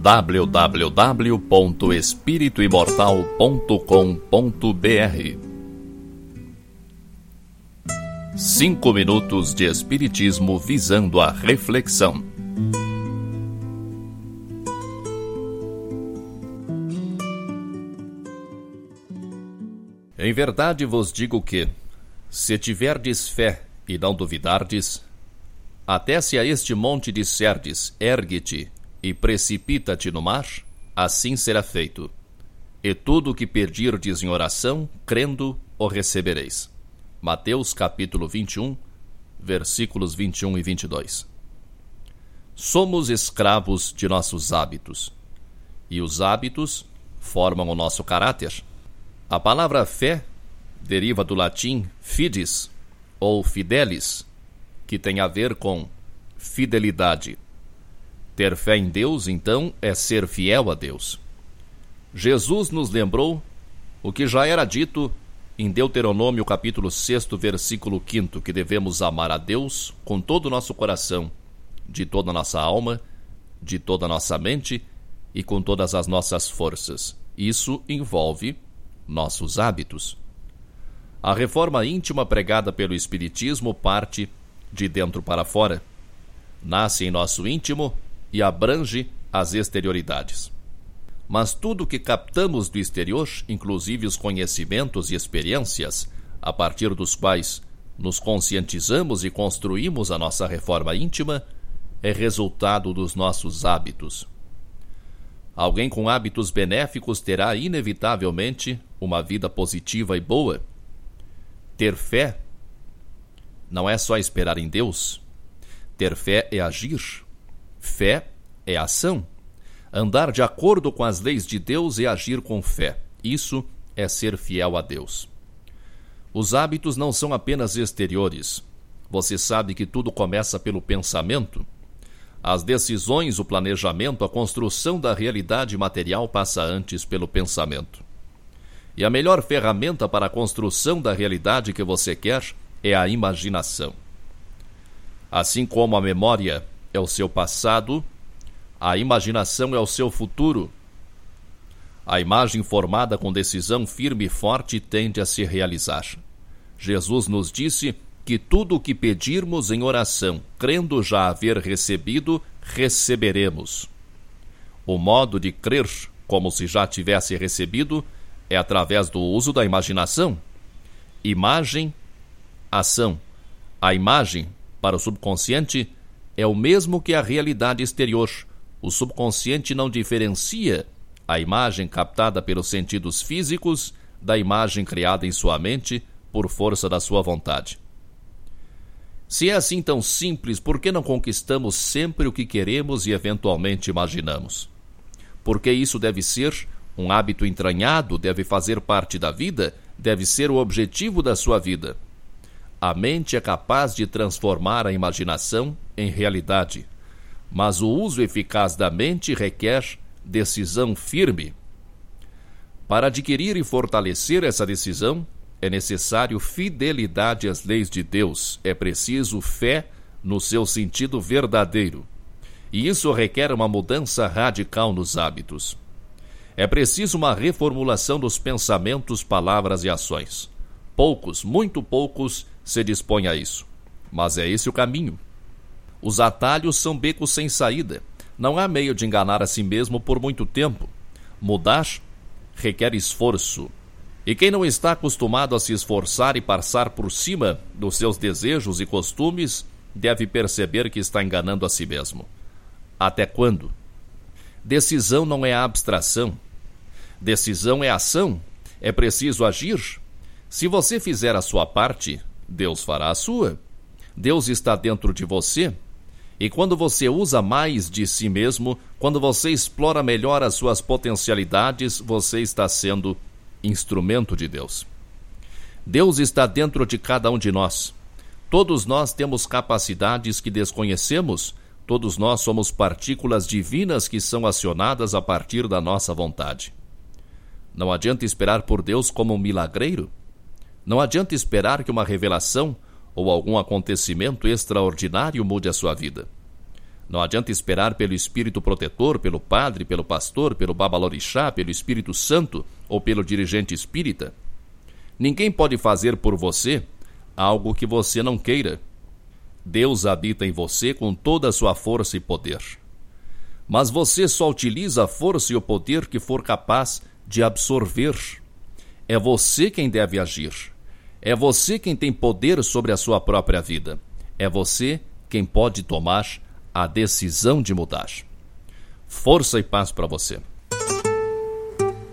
www.espirituimortal.com.br Cinco minutos de Espiritismo visando a reflexão. Em verdade vos digo que, se tiverdes fé e não duvidardes, até se a este monte disserdes, ergue-te e precipita-te no mar, assim será feito. E tudo o que pedirdes em oração, crendo, o recebereis. Mateus capítulo 21, versículos 21 e 22. Somos escravos de nossos hábitos. E os hábitos formam o nosso caráter. A palavra fé deriva do latim fides ou fidelis, que tem a ver com fidelidade. Ter fé em Deus, então, é ser fiel a Deus. Jesus nos lembrou o que já era dito em Deuteronômio capítulo 6, versículo 5, que devemos amar a Deus com todo o nosso coração, de toda a nossa alma, de toda a nossa mente e com todas as nossas forças. Isso envolve nossos hábitos. A reforma íntima pregada pelo Espiritismo parte de dentro para fora. Nasce em nosso íntimo e abrange as exterioridades. Mas tudo que captamos do exterior, inclusive os conhecimentos e experiências, a partir dos quais nos conscientizamos e construímos a nossa reforma íntima, é resultado dos nossos hábitos. Alguém com hábitos benéficos terá inevitavelmente uma vida positiva e boa. Ter fé não é só esperar em Deus. Ter fé é agir. Fé é ação. Andar de acordo com as leis de Deus e agir com fé. Isso é ser fiel a Deus. Os hábitos não são apenas exteriores. Você sabe que tudo começa pelo pensamento. As decisões, o planejamento, a construção da realidade material passa antes pelo pensamento. E a melhor ferramenta para a construção da realidade que você quer é a imaginação. Assim como a memória é o seu passado, a imaginação é o seu futuro. A imagem formada com decisão firme e forte tende a se realizar. Jesus nos disse que tudo o que pedirmos em oração, crendo já haver recebido, receberemos. O modo de crer, como se já tivesse recebido, é através do uso da imaginação. Imagem, ação. A imagem, para o subconsciente, é o mesmo que a realidade exterior. O subconsciente não diferencia a imagem captada pelos sentidos físicos da imagem criada em sua mente por força da sua vontade. Se é assim tão simples, por que não conquistamos sempre o que queremos e eventualmente imaginamos? Porque isso deve ser um hábito entranhado, deve fazer parte da vida, deve ser o objetivo da sua vida. A mente é capaz de transformar a imaginação em realidade, mas o uso eficaz da mente requer decisão firme. Para adquirir e fortalecer essa decisão, é necessário fidelidade às leis de Deus, é preciso fé no seu sentido verdadeiro. E isso requer uma mudança radical nos hábitos. É preciso uma reformulação dos pensamentos, palavras e ações. Poucos, muito poucos, se dispõe a isso. Mas é esse o caminho. Os atalhos são becos sem saída. Não há meio de enganar a si mesmo por muito tempo. Mudar requer esforço. E quem não está acostumado a se esforçar e passar por cima dos seus desejos e costumes, deve perceber que está enganando a si mesmo. Até quando? Decisão não é abstração. Decisão é ação. É preciso agir. Se você fizer a sua parte, Deus fará a sua. Deus está dentro de você. E quando você usa mais de si mesmo, quando você explora melhor as suas potencialidades, você está sendo instrumento de Deus. Deus está dentro de cada um de nós. Todos nós temos capacidades que desconhecemos, todos nós somos partículas divinas que são acionadas a partir da nossa vontade. Não adianta esperar por Deus como um milagreiro. Não adianta esperar que uma revelação ou algum acontecimento extraordinário mude a sua vida. Não adianta esperar pelo espírito protetor, pelo padre, pelo pastor, pelo babalorixá, pelo Espírito Santo ou pelo dirigente espírita. Ninguém pode fazer por você algo que você não queira. Deus habita em você com toda a sua força e poder. Mas você só utiliza a força e o poder que for capaz de absorver. É você quem deve agir. É você quem tem poder sobre a sua própria vida. É você quem pode tomar a decisão de mudar. Força e paz para você.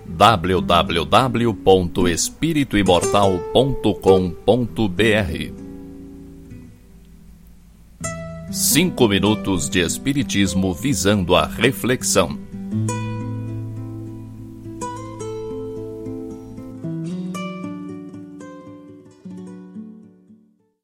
www.espirituimortal.com.br Cinco minutos de Espiritismo visando a reflexão.